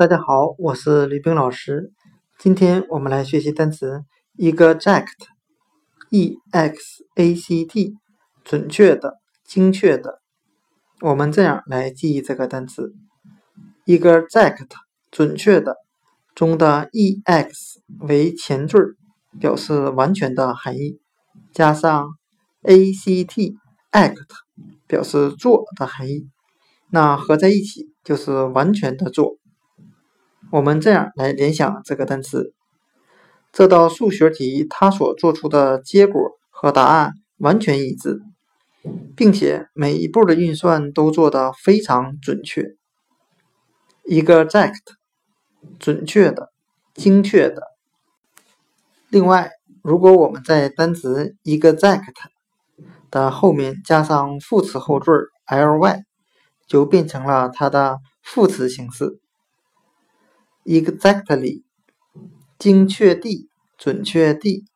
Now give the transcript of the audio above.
大家好，我是吕冰老师。今天我们来学习单词 exact，e x a c t，准确的、精确的。我们这样来记忆这个单词：exact，准确的，中的 e x 为前缀，表示完全的含义，加上 a c t，act，表示做的含义。那合在一起就是完全的做。我们这样来联想这个单词：这道数学题它所做出的结果和答案完全一致，并且每一步的运算都做得非常准确。exact，准确的、精确的。另外，如果我们在单词 exact 的后面加上副词后缀 ly，就变成了它的副词形式。Exactly，精确地、准确地。